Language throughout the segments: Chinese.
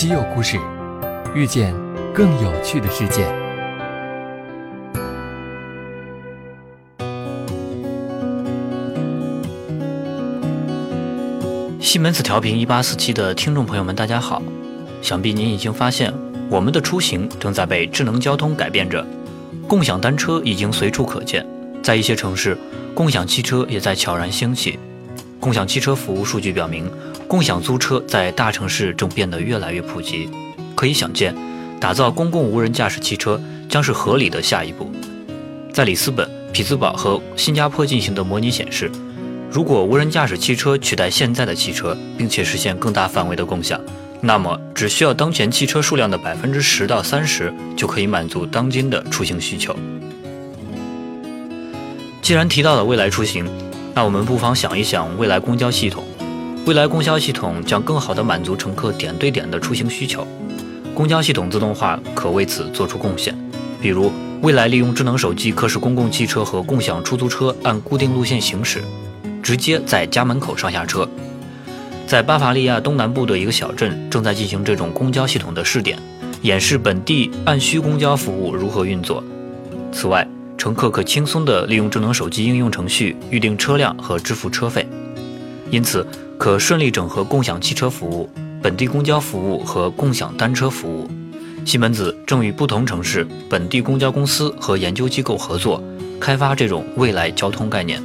稀有故事，遇见更有趣的世界。西门子调频一八四七的听众朋友们，大家好！想必您已经发现，我们的出行正在被智能交通改变着，共享单车已经随处可见，在一些城市，共享汽车也在悄然兴起。共享汽车服务数据表明，共享租车在大城市正变得越来越普及。可以想见，打造公共无人驾驶汽车将是合理的下一步。在里斯本、匹兹堡和新加坡进行的模拟显示，如果无人驾驶汽车取代现在的汽车，并且实现更大范围的共享，那么只需要当前汽车数量的百分之十到三十，就可以满足当今的出行需求。既然提到了未来出行，那我们不妨想一想未来公交系统，未来公交系统将更好地满足乘客点对点的出行需求。公交系统自动化可为此做出贡献，比如未来利用智能手机可使公共汽车和共享出租车按固定路线行驶，直接在家门口上下车。在巴伐利亚东南部的一个小镇正在进行这种公交系统的试点，演示本地按需公交服务如何运作。此外，乘客可轻松地利用智能手机应用程序预订车辆和支付车费，因此可顺利整合共享汽车服务、本地公交服务和共享单车服务。西门子正与不同城市本地公交公司和研究机构合作，开发这种未来交通概念。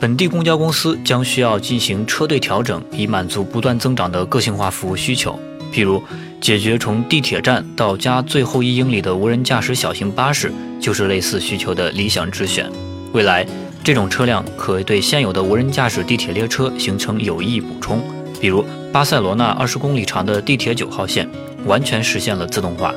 本地公交公司将需要进行车队调整，以满足不断增长的个性化服务需求，譬如。解决从地铁站到家最后一英里的无人驾驶小型巴士，就是类似需求的理想之选。未来，这种车辆可对现有的无人驾驶地铁列车形成有益补充。比如，巴塞罗那二十公里长的地铁九号线完全实现了自动化。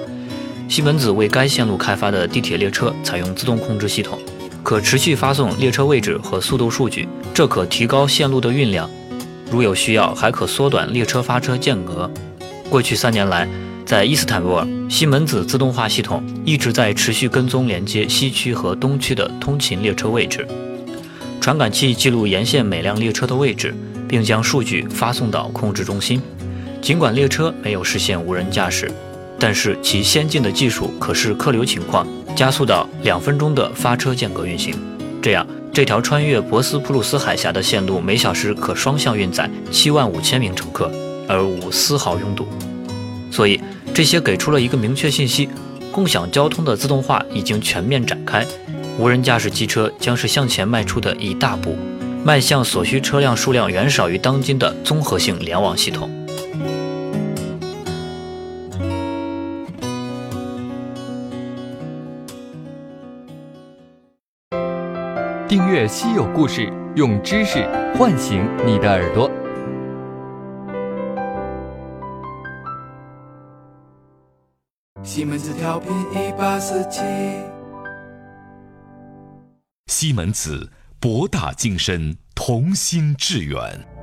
西门子为该线路开发的地铁列车采用自动控制系统，可持续发送列车位置和速度数据，这可提高线路的运量。如有需要，还可缩短列车发车间隔。过去三年来，在伊斯坦布尔，西门子自动化系统一直在持续跟踪连接西区和东区的通勤列车位置。传感器记录沿线每辆列车的位置，并将数据发送到控制中心。尽管列车没有实现无人驾驶，但是其先进的技术可视客流情况加速到两分钟的发车间隔运行。这样，这条穿越博斯普鲁斯海峡的线路每小时可双向运载七万五千名乘客。而无丝毫拥堵，所以这些给出了一个明确信息：共享交通的自动化已经全面展开，无人驾驶汽车将是向前迈出的一大步，迈向所需车辆数量远少于当今的综合性联网系统。订阅稀有故事，用知识唤醒你的耳朵。西门子调频一八四七，西门子博大精深，同心致远。